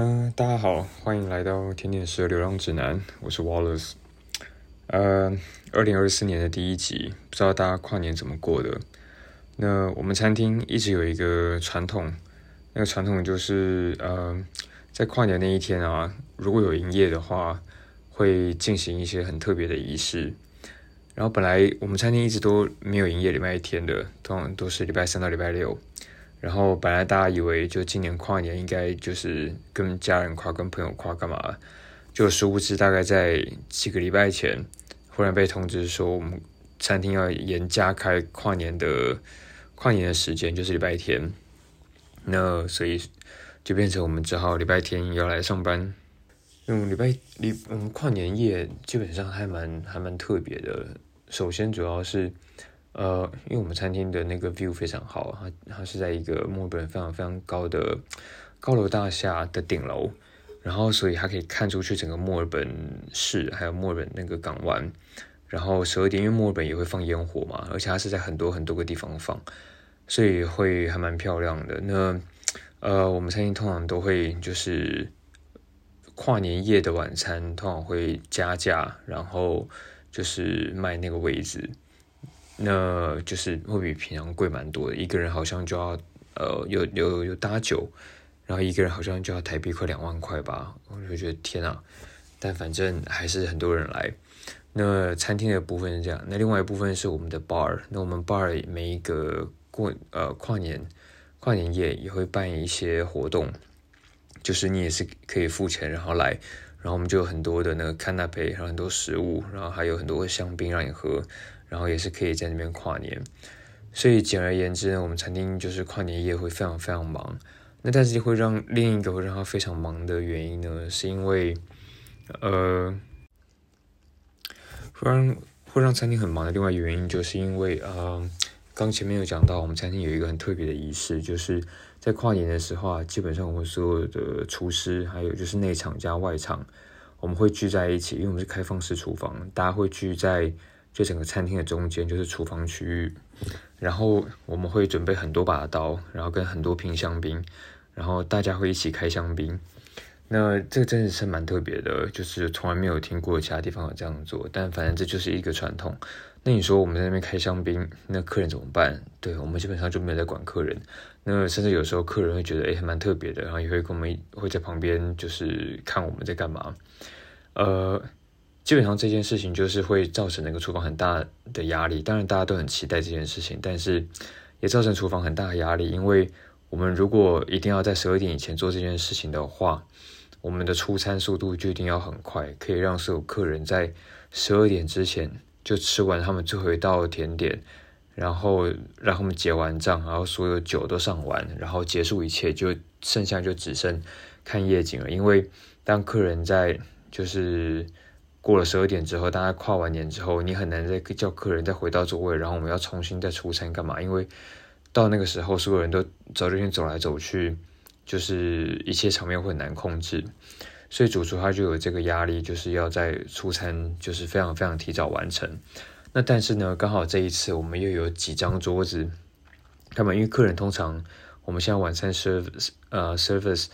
嗯，大家好，欢迎来到甜点师的流浪指南，我是 Wallace。呃，二零二四年的第一集，不知道大家跨年怎么过的？那我们餐厅一直有一个传统，那个传统就是呃，在跨年那一天啊，如果有营业的话，会进行一些很特别的仪式。然后本来我们餐厅一直都没有营业礼拜一天的，通常都是礼拜三到礼拜六。然后本来大家以为就今年跨年应该就是跟家人跨、跟朋友跨干嘛，就殊不知大概在几个礼拜前，忽然被通知说我们餐厅要延加开跨年的跨年的时间，就是礼拜天。那所以就变成我们只好礼拜天要来上班。嗯，礼拜礼嗯跨年夜基本上还蛮还蛮特别的。首先主要是。呃，因为我们餐厅的那个 view 非常好，它它是在一个墨尔本非常非常高的高楼大厦的顶楼，然后所以它可以看出去整个墨尔本市，还有墨尔本那个港湾。然后十二点，因为墨尔本也会放烟火嘛，而且它是在很多很多个地方放，所以会还蛮漂亮的。那呃，我们餐厅通常都会就是跨年夜的晚餐通常会加价，然后就是卖那个位置。那就是会比平常贵蛮多的，一个人好像就要呃有有有搭酒，然后一个人好像就要台币快两万块吧，我就觉得天啊！但反正还是很多人来。那餐厅的部分是这样，那另外一部分是我们的 bar，那我们 bar 每一个过呃跨年跨年夜也会办一些活动，就是你也是可以付钱然后来，然后我们就有很多的那个 canape，然后很多食物，然后还有很多香槟让你喝。然后也是可以在那边跨年，所以简而言之呢，我们餐厅就是跨年夜会非常非常忙。那但是会让另一个会让他非常忙的原因呢，是因为呃，会让会让餐厅很忙的另外原因，就是因为呃，刚前面有讲到，我们餐厅有一个很特别的仪式，就是在跨年的时候啊，基本上我们所有的厨师，还有就是内场加外场，我们会聚在一起，因为我们是开放式厨房，大家会聚在。就整个餐厅的中间就是厨房区域，然后我们会准备很多把刀，然后跟很多瓶香槟，然后大家会一起开香槟。那这个真的是蛮特别的，就是从来没有听过其他地方有这样做。但反正这就是一个传统。那你说我们在那边开香槟，那客人怎么办？对我们基本上就没有在管客人。那甚至有时候客人会觉得哎蛮特别的，然后也会跟我们会在旁边就是看我们在干嘛。呃。基本上这件事情就是会造成那个厨房很大的压力，当然大家都很期待这件事情，但是也造成厨房很大的压力，因为我们如果一定要在十二点以前做这件事情的话，我们的出餐速度就一定要很快，可以让所有客人在十二点之前就吃完他们最后一道甜点，然后让他们结完账，然后所有酒都上完，然后结束一切，就剩下就只剩看夜景了，因为当客人在就是。过了十二点之后，大家跨完年之后，你很难再叫客人再回到座位，然后我们要重新再出餐干嘛？因为到那个时候，所有人都早就已经走来走去，就是一切场面会很难控制，所以主厨他就有这个压力，就是要在出餐就是非常非常提早完成。那但是呢，刚好这一次我们又有几张桌子，他们因为客人通常我们现在晚餐 serv 呃 service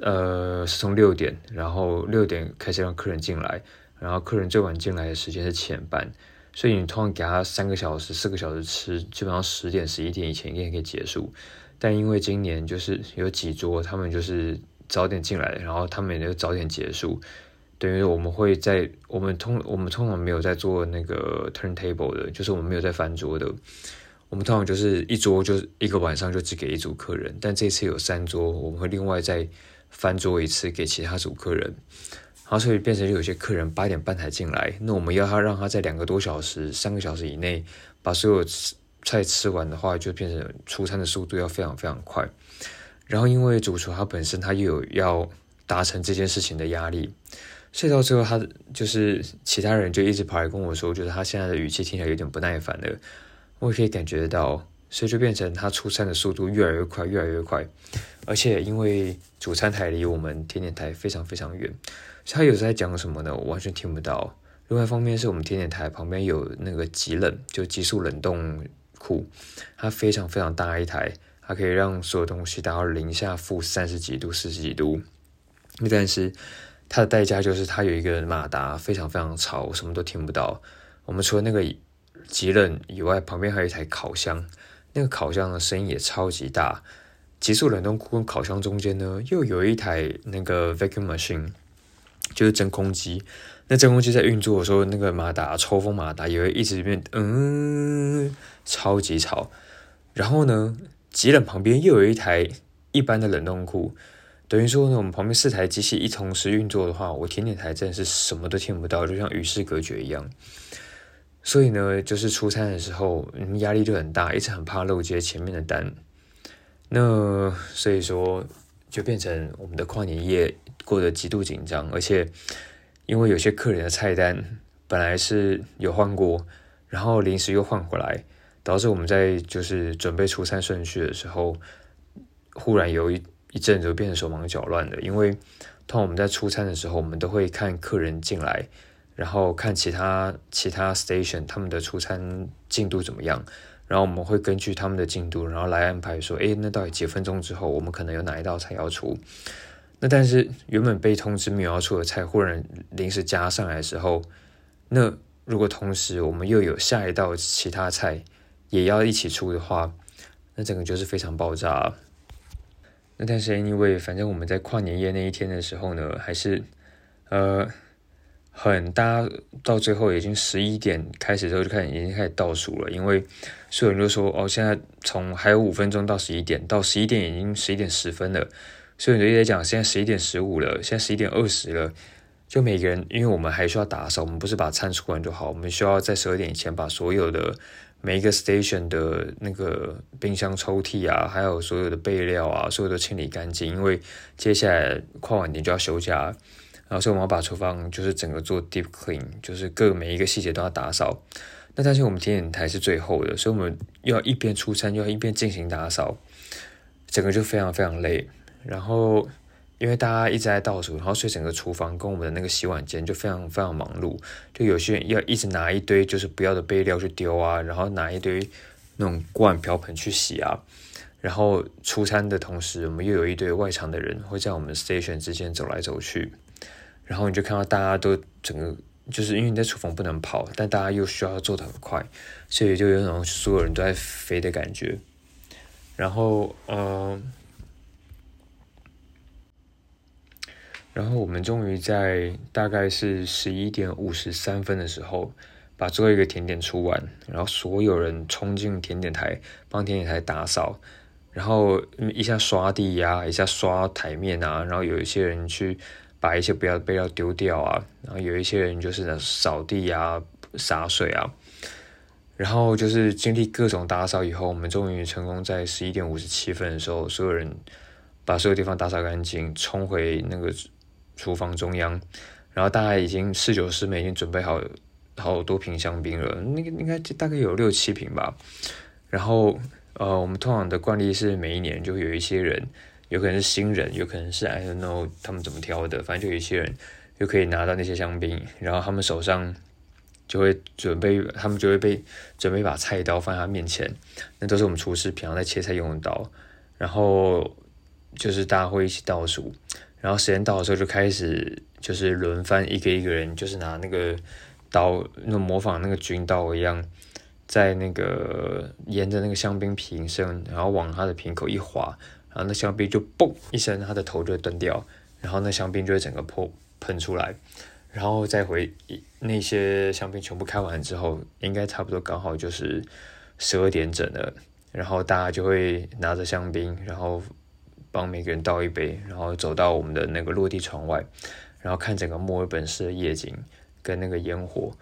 呃是从六点，然后六点开始让客人进来。然后客人最晚进来的时间是前半，所以你通常给他三个小时、四个小时吃，基本上十点、十一点以前应该可以结束。但因为今年就是有几桌，他们就是早点进来，然后他们也就早点结束，等于我们会在我们通我们通常没有在做那个 turntable 的，就是我们没有在翻桌的。我们通常就是一桌就是一个晚上就只给一组客人，但这次有三桌，我们会另外再翻桌一次给其他组客人。然后所以变成有些客人八点半才进来，那我们要他让他在两个多小时、三个小时以内把所有菜吃完的话，就变成出餐的速度要非常非常快。然后因为主厨他本身他又有要达成这件事情的压力，所以到最后他就是其他人就一直跑来跟我说，觉得他现在的语气听起来有点不耐烦了。我也可以感觉得到，所以就变成他出餐的速度越来越快，越来越快。而且因为主餐台离我们甜点台非常非常远。他有在讲什么呢？我完全听不到。另外一方面是我们甜点台旁边有那个极冷，就急速冷冻库，它非常非常大一台，它可以让所有东西达到零下负三十几度、四十几度。但是它的代价就是它有一个马达非常非常吵，什么都听不到。我们除了那个极冷以外，旁边还有一台烤箱，那个烤箱的声音也超级大。急速冷冻库跟烤箱中间呢，又有一台那个 vacuum machine，就是真空机。那真空机在运作的时候，那个马达抽风马达也会一直变，嗯，超级吵。然后呢，极冷旁边又有一台一般的冷冻库。等于说呢，我们旁边四台机器一同时运作的话，我甜点台真的是什么都听不到，就像与世隔绝一样。所以呢，就是出餐的时候，压力就很大，一直很怕漏接前面的单。那所以说，就变成我们的跨年夜过得极度紧张，而且因为有些客人的菜单本来是有换过，然后临时又换回来，导致我们在就是准备出餐顺序的时候，忽然有一。一阵就变成手忙脚乱的，因为通常我们在出餐的时候，我们都会看客人进来，然后看其他其他 station 他们的出餐进度怎么样，然后我们会根据他们的进度，然后来安排说，诶，那到底几分钟之后，我们可能有哪一道菜要出？那但是原本被通知没有要出的菜，忽然临时加上来的时候，那如果同时我们又有下一道其他菜也要一起出的话，那整个就是非常爆炸。那但是因为反正我们在跨年夜那一天的时候呢，还是呃很大到最后已经十一点开始之后就开始已经开始倒数了，因为所有人都说哦，现在从还有五分钟到十一点，到十一点已经十一点十分了，所以就一直在讲现在十一点十五了，现在十一点二十了，就每个人因为我们还需要打扫，我们不是把餐出完就好，我们需要在十二点以前把所有的。每一个 station 的那个冰箱抽屉啊，还有所有的备料啊，所有都清理干净，因为接下来跨晚年就要休假，然后所以我们要把厨房就是整个做 deep clean，就是各每一个细节都要打扫。那但是我们甜点台是最后的，所以我们要一边出餐，又要一边进行打扫，整个就非常非常累，然后。因为大家一直在倒数，然后所以整个厨房跟我们的那个洗碗间就非常非常忙碌。就有些人要一直拿一堆就是不要的备料去丢啊，然后拿一堆那种锅碗瓢盆去洗啊。然后出餐的同时，我们又有一堆外场的人会在我们 station 之间走来走去。然后你就看到大家都整个就是因为你在厨房不能跑，但大家又需要做的很快，所以就有种所有人都在飞的感觉。然后，嗯。然后我们终于在大概是十一点五十三分的时候，把最后一个甜点出完，然后所有人冲进甜点台帮甜点台打扫，然后一下刷地呀，一下刷台面啊，然后有一些人去把一些不要的备料丢掉啊，然后有一些人就是扫地啊、洒水啊，然后就是经历各种打扫以后，我们终于成功在十一点五十七分的时候，所有人把所有地方打扫干净，冲回那个。厨房中央，然后大概已经四九师们已经准备好好多瓶香槟了，那个应该大概有六七瓶吧。然后呃，我们通常的惯例是每一年就有一些人，有可能是新人，有可能是 I don't know 他们怎么挑的，反正就有一些人就可以拿到那些香槟，然后他们手上就会准备，他们就会被准备一把菜刀放在他面前，那都是我们厨师平常在切菜用的刀，然后就是大家会一起倒数。然后时间到的时候就开始，就是轮番一个一个人，就是拿那个刀，那模仿那个军刀一样，在那个沿着那个香槟瓶身，然后往他的瓶口一划，然后那香槟就嘣一声，他的头就断掉，然后那香槟就会整个破喷出来，然后再回那些香槟全部开完之后，应该差不多刚好就是十二点整了，然后大家就会拿着香槟，然后。帮每个人倒一杯，然后走到我们的那个落地窗外，然后看整个墨尔本市的夜景跟那个烟火，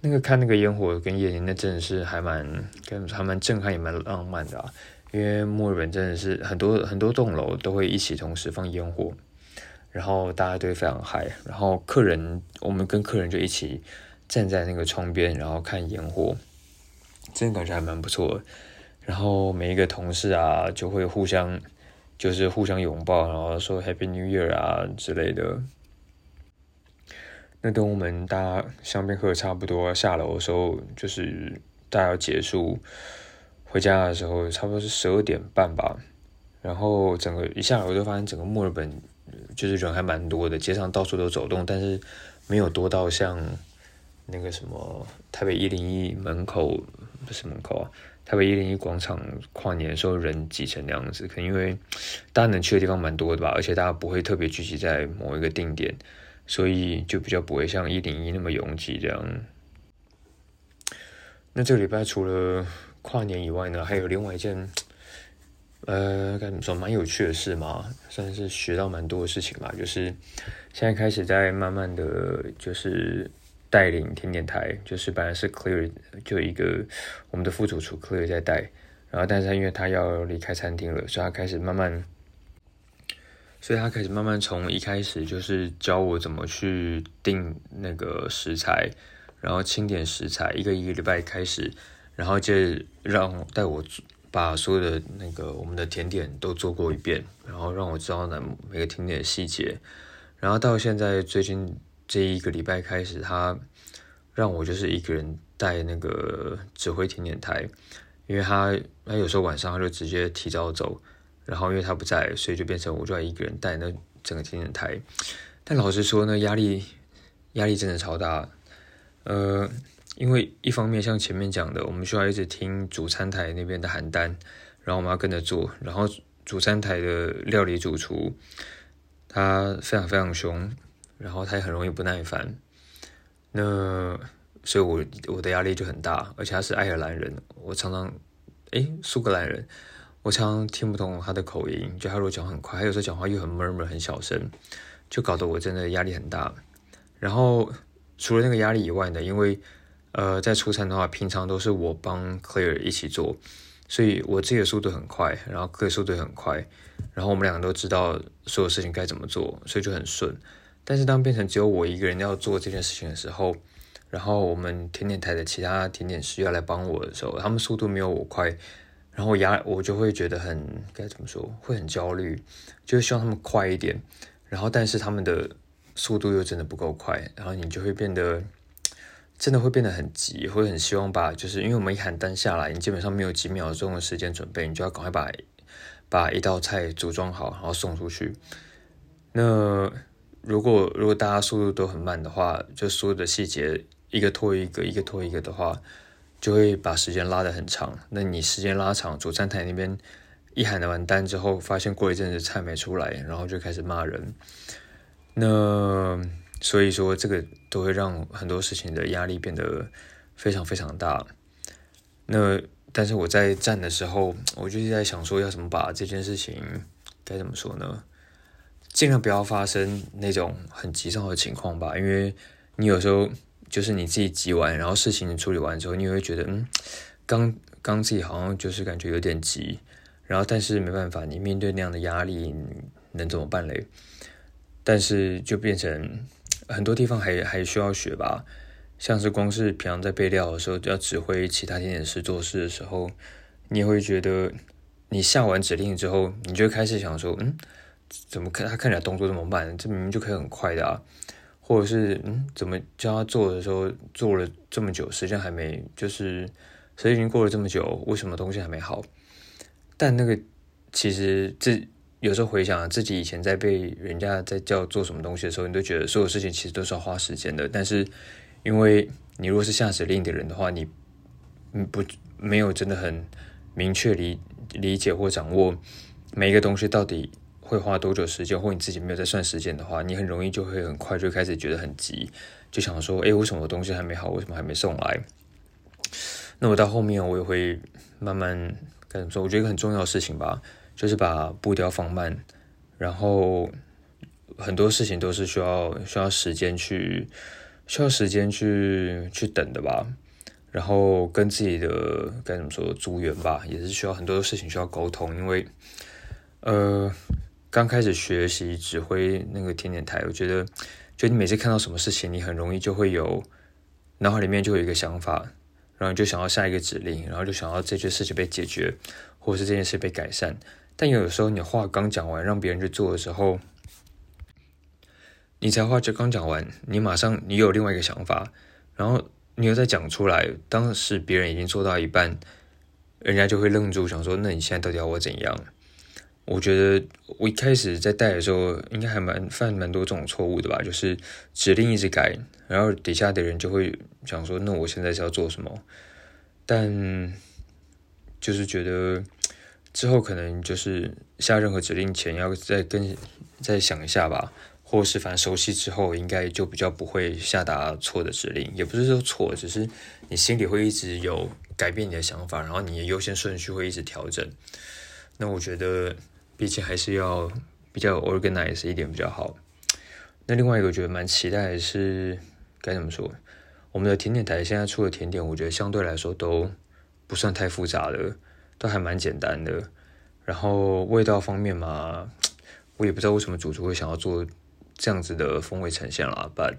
那个看那个烟火跟夜景，那真的是还蛮跟还蛮震撼也蛮浪漫的啊！因为墨尔本真的是很多很多栋楼都会一起同时放烟火，然后大家都会非常嗨，然后客人我们跟客人就一起站在那个窗边，然后看烟火，真的感觉还蛮不错。然后每一个同事啊就会互相。就是互相拥抱，然后说 Happy New Year 啊之类的。那等我们大家香槟喝的差不多下楼的时候，就是大家要结束回家的时候，差不多是十二点半吧。然后整个一下楼就发现整个墨尔本就是人还蛮多的，街上到处都走动，但是没有多到像那个什么台北一零一门口不是门口啊，台北一零一广场跨年的时候人挤成那样子，可能因为大家能去的地方蛮多的吧，而且大家不会特别聚集在某一个定点，所以就比较不会像一零一那么拥挤这样。那这个礼拜除了跨年以外呢，还有另外一件，呃，该怎么说，蛮有趣的事嘛，算是学到蛮多的事情吧。就是现在开始在慢慢的就是带领甜点台，就是本来是 Clear 就一个我们的副主厨 Clear 在带，然后但是他因为他要离开餐厅了，所以他开始慢慢，所以他开始慢慢从一开始就是教我怎么去定那个食材。然后清点食材，一个一个礼拜开始，然后就让带我把所有的那个我们的甜点都做过一遍，然后让我知道呢每个甜点的细节。然后到现在最近这一个礼拜开始，他让我就是一个人带那个指挥甜点台，因为他他有时候晚上他就直接提早走，然后因为他不在，所以就变成我就要一个人带那整个甜点台。但老实说呢，压力压力真的超大。呃，因为一方面像前面讲的，我们需要一直听主餐台那边的喊单，然后我们要跟着做，然后主餐台的料理主厨他非常非常凶，然后他也很容易不耐烦，那所以我我的压力就很大，而且他是爱尔兰人，我常常诶苏格兰人，我常常听不懂他的口音，就他如果讲很快，他有时候讲话又很 murmur 很小声，就搞得我真的压力很大，然后。除了那个压力以外呢，因为呃在出餐的话，平常都是我帮 Clear 一起做，所以我自己的速度很快，然后 Clear 速度也很快，然后我们两个都知道所有事情该怎么做，所以就很顺。但是当变成只有我一个人要做这件事情的时候，然后我们甜点台的其他甜点师要来帮我的时候，他们速度没有我快，然后我压我就会觉得很该怎么说，会很焦虑，就希望他们快一点，然后但是他们的。速度又真的不够快，然后你就会变得真的会变得很急，会很希望把就是因为我们一喊单下来，你基本上没有几秒钟的时间准备，你就要赶快把把一道菜组装好，然后送出去。那如果如果大家速度都很慢的话，就所有的细节一个拖一个，一个拖一个的话，就会把时间拉得很长。那你时间拉长，主餐台那边一喊完单之后，发现过一阵子菜没出来，然后就开始骂人。那所以说，这个都会让很多事情的压力变得非常非常大。那但是我在站的时候，我就是在想说，要怎么把这件事情该怎么说呢？尽量不要发生那种很急躁的情况吧。因为你有时候就是你自己急完，然后事情处理完之后，你也会觉得，嗯，刚刚自己好像就是感觉有点急，然后但是没办法，你面对那样的压力，能怎么办嘞？但是就变成很多地方还还需要学吧，像是光是平常在备料的时候，要指挥其他甜点师做事的时候，你也会觉得你下完指令之后，你就开始想说，嗯，怎么看他看起来动作这么慢？这明明就可以很快的啊，或者是嗯，怎么教他做的时候做了这么久，时间还没，就是时间已经过了这么久，为什么东西还没好？但那个其实这。有时候回想自己以前在被人家在叫做什么东西的时候，你都觉得所有事情其实都是要花时间的。但是，因为你如果是下指令的人的话，你嗯不没有真的很明确理理解或掌握每一个东西到底会花多久时间，或你自己没有在算时间的话，你很容易就会很快就开始觉得很急，就想说：哎，为什么东西还没好？为什么还没送来？那我到后面我也会慢慢怎么说？我觉得一个很重要的事情吧。就是把步调放慢，然后很多事情都是需要需要时间去需要时间去去等的吧。然后跟自己的该怎么说组员吧，也是需要很多的事情需要沟通。因为呃刚开始学习指挥那个甜点台，我觉得就你每次看到什么事情，你很容易就会有脑海里面就有一个想法，然后你就想要下一个指令，然后就想要这件事情被解决，或是这件事被改善。但有时候，你话刚讲完，让别人去做的时候，你才话就刚讲完，你马上你有另外一个想法，然后你又再讲出来，当时别人已经做到一半，人家就会愣住，想说：“那你现在到底要我怎样？”我觉得我一开始在带的时候，应该还蛮犯蛮多这种错误的吧，就是指令一直改，然后底下的人就会想说，那我现在是要做什么？但就是觉得之后可能就是下任何指令前要再跟再想一下吧，或是反正熟悉之后，应该就比较不会下达错的指令，也不是说错，只是你心里会一直有改变你的想法，然后你的优先顺序会一直调整。那我觉得。毕竟还是要比较 organize 一点比较好。那另外一个我觉得蛮期待的是该怎么说？我们的甜点台现在出的甜点，我觉得相对来说都不算太复杂的，都还蛮简单的。然后味道方面嘛，我也不知道为什么主厨会想要做这样子的风味呈现啦。但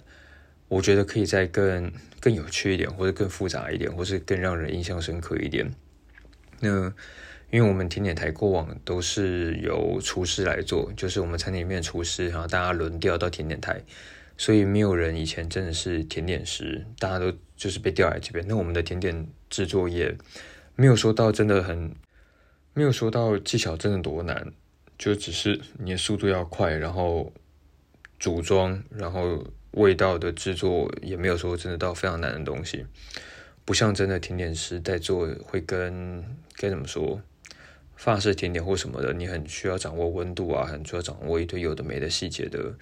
我觉得可以再更更有趣一点，或者更复杂一点，或是更让人印象深刻一点。那。因为我们甜点台过往都是由厨师来做，就是我们餐厅里面的厨师，然后大家轮调到甜点台，所以没有人以前真的是甜点师，大家都就是被调来这边。那我们的甜点制作也没有说到真的很，没有说到技巧真的多难，就只是你的速度要快，然后组装，然后味道的制作也没有说真的到非常难的东西，不像真的甜点师在做会跟该怎么说？法式甜点或什么的，你很需要掌握温度啊，很需要掌握一堆有的没的细节的。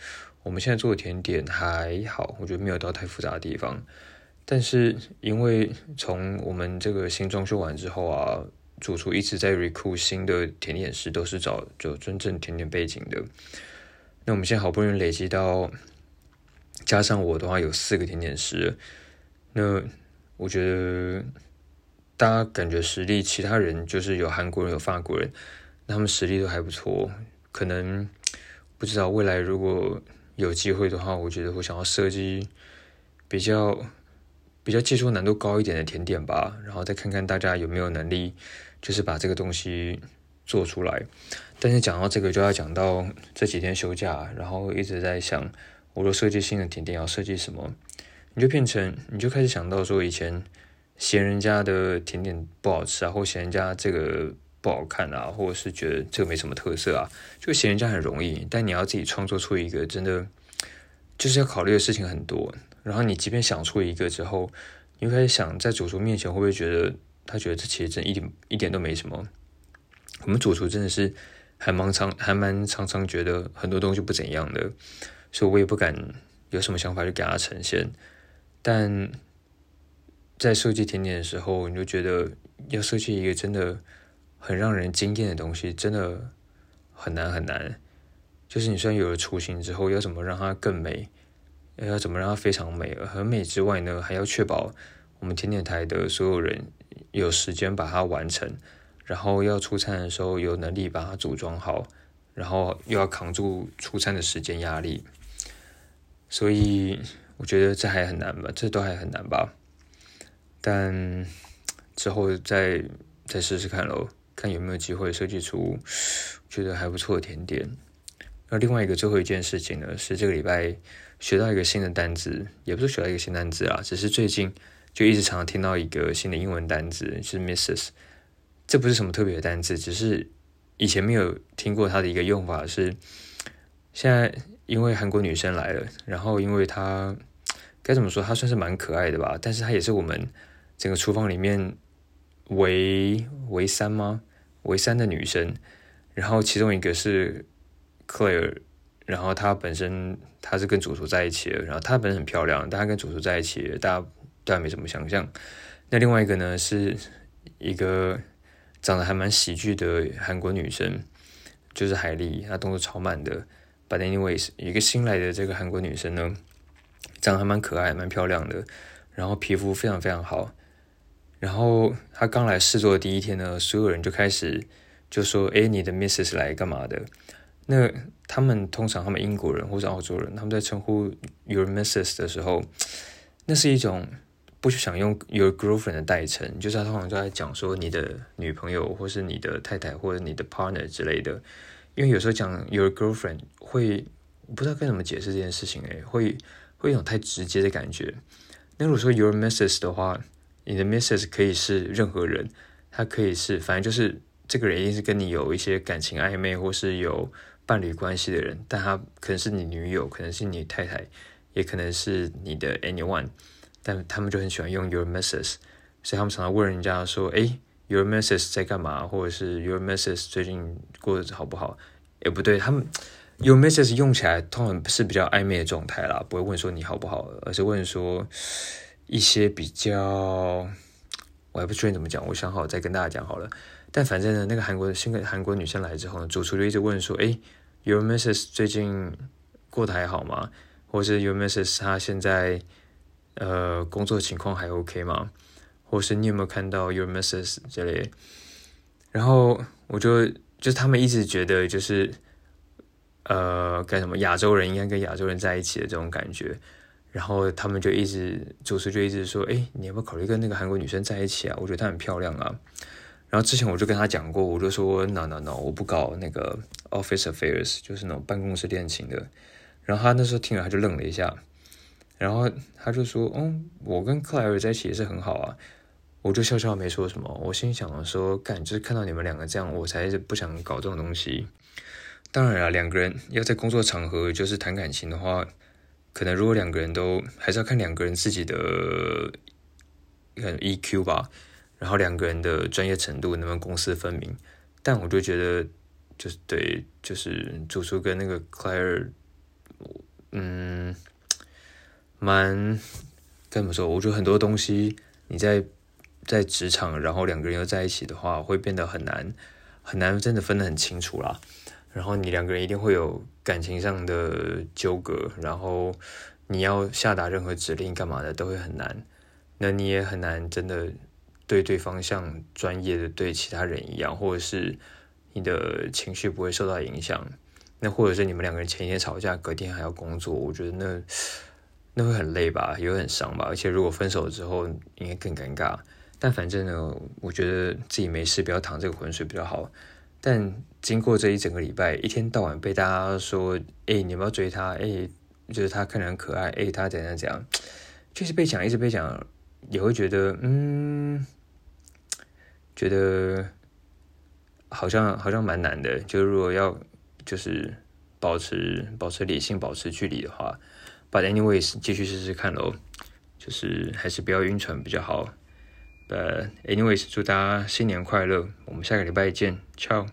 我们现在做的甜点还好，我觉得没有到太复杂的地方。但是因为从我们这个新装修完之后啊，主厨一直在 recruit 新的甜点师，都是找就真正甜点背景的。那我们现在好不容易累积到，加上我的话有四个甜点师，那我觉得。大家感觉实力，其他人就是有韩国人、有法国人，那他们实力都还不错。可能不知道未来如果有机会的话，我觉得我想要设计比较比较技术难度高一点的甜点吧，然后再看看大家有没有能力，就是把这个东西做出来。但是讲到这个，就要讲到这几天休假，然后一直在想，我若设计新的甜点要设计什么，你就变成你就开始想到说以前。嫌人家的甜点不好吃啊，或嫌人家这个不好看啊，或者是觉得这个没什么特色啊，就嫌人家很容易。但你要自己创作出一个真的，就是要考虑的事情很多。然后你即便想出一个之后，你开始想在主厨面前会不会觉得他觉得这其实真一点一点都没什么？我们主厨真的是还蛮常还蛮常常觉得很多东西不怎样的，所以我也不敢有什么想法就给他呈现，但。在设计甜点的时候，你就觉得要设计一个真的很让人惊艳的东西，真的很难很难。就是你虽然有了雏形之后，要怎么让它更美，要怎么让它非常美？很美之外呢，还要确保我们甜点台的所有人有时间把它完成，然后要出餐的时候有能力把它组装好，然后又要扛住出餐的时间压力。所以我觉得这还很难吧，这都还很难吧。但之后再再试试看喽，看有没有机会设计出觉得还不错的甜点。那另外一个最后一件事情呢，是这个礼拜学到一个新的单字，也不是学到一个新单字啊，只是最近就一直常常听到一个新的英文单字，就是 Mrs。这不是什么特别的单字，只是以前没有听过它的一个用法是，现在因为韩国女生来了，然后因为她该怎么说，她算是蛮可爱的吧，但是她也是我们。整个厨房里面，围围三吗？围三的女生，然后其中一个是 Claire，然后她本身她是跟主厨在一起的，然后她本身很漂亮，但她跟主厨在一起，大家大家没什么想象。那另外一个呢，是一个长得还蛮喜剧的韩国女生，就是海莉，她动作超慢的。But anyways，一个新来的这个韩国女生呢，长得还蛮可爱、蛮漂亮的，然后皮肤非常非常好。然后他刚来试做的第一天呢，所有人就开始就说：“哎，你的 Missus 来干嘛的？”那他们通常他们英国人或者澳洲人，他们在称呼 Your Missus 的时候，那是一种不想用 Your Girlfriend 的代称，就是他通常就在讲说你的女朋友，或是你的太太，或者你的 partner 之类的。因为有时候讲 Your Girlfriend 会不知道该怎么解释这件事情，诶，会会有种太直接的感觉。那如果说 Your Missus 的话，你的 Missus 可以是任何人，他可以是，反正就是这个人一定是跟你有一些感情暧昧或是有伴侣关系的人，但他可能是你女友，可能是你太太，也可能是你的 anyone，但他们就很喜欢用 your Mrs，所以他们常常问人家说，诶 y o u r Mrs 在干嘛，或者是 your Mrs 最近过得好不好？也不对，他们 your message 用起来通常是比较暧昧的状态啦，不会问说你好不好，而是问说一些比较。我还不确定怎么讲，我想好再跟大家讲好了。但反正呢，那个韩国的新个韩国女生来之后呢，主厨就一直问说：“哎，Your Mrs 最近过得还好吗？或是 Your Mrs 她现在呃工作情况还 OK 吗？或是你有没有看到 Your Mrs 这类？”然后我就就他们一直觉得就是呃干什么亚洲人应该跟亚洲人在一起的这种感觉。然后他们就一直主持就一直说，哎，你要不要考虑跟那个韩国女生在一起啊？我觉得她很漂亮啊。然后之前我就跟他讲过，我就说，no no no，我不搞那个 office affairs，就是那种办公室恋情的。然后他那时候听了，他就愣了一下，然后他就说，嗯，我跟克莱尔在一起也是很好啊。我就笑笑没说什么。我心想说，干，就是看到你们两个这样，我才是不想搞这种东西。当然了，两个人要在工作场合就是谈感情的话。可能如果两个人都还是要看两个人自己的很 EQ 吧，然后两个人的专业程度能不能公私分明。但我就觉得就是对，就是主厨跟那个 Claire，嗯，蛮该怎么说？我觉得很多东西你在在职场，然后两个人又在一起的话，会变得很难很难真的分得很清楚啦。然后你两个人一定会有感情上的纠葛，然后你要下达任何指令干嘛的都会很难，那你也很难真的对对方像专业的对其他人一样，或者是你的情绪不会受到影响，那或者是你们两个人前一天吵架，隔天还要工作，我觉得那那会很累吧，也会很伤吧，而且如果分手之后应该更尴尬。但反正呢，我觉得自己没事，不要淌这个浑水比较好。但经过这一整个礼拜，一天到晚被大家说：“哎，你不要追他，哎，就是他看着很可爱，哎，他怎样怎样。”就是被讲，一直被讲，也会觉得，嗯，觉得好像好像蛮难的。就如果要就是保持保持理性，保持距离的话，But anyways，继续试试看喽。就是还是不要晕船比较好。But anyways，祝大家新年快乐！我们下个礼拜见，ciao。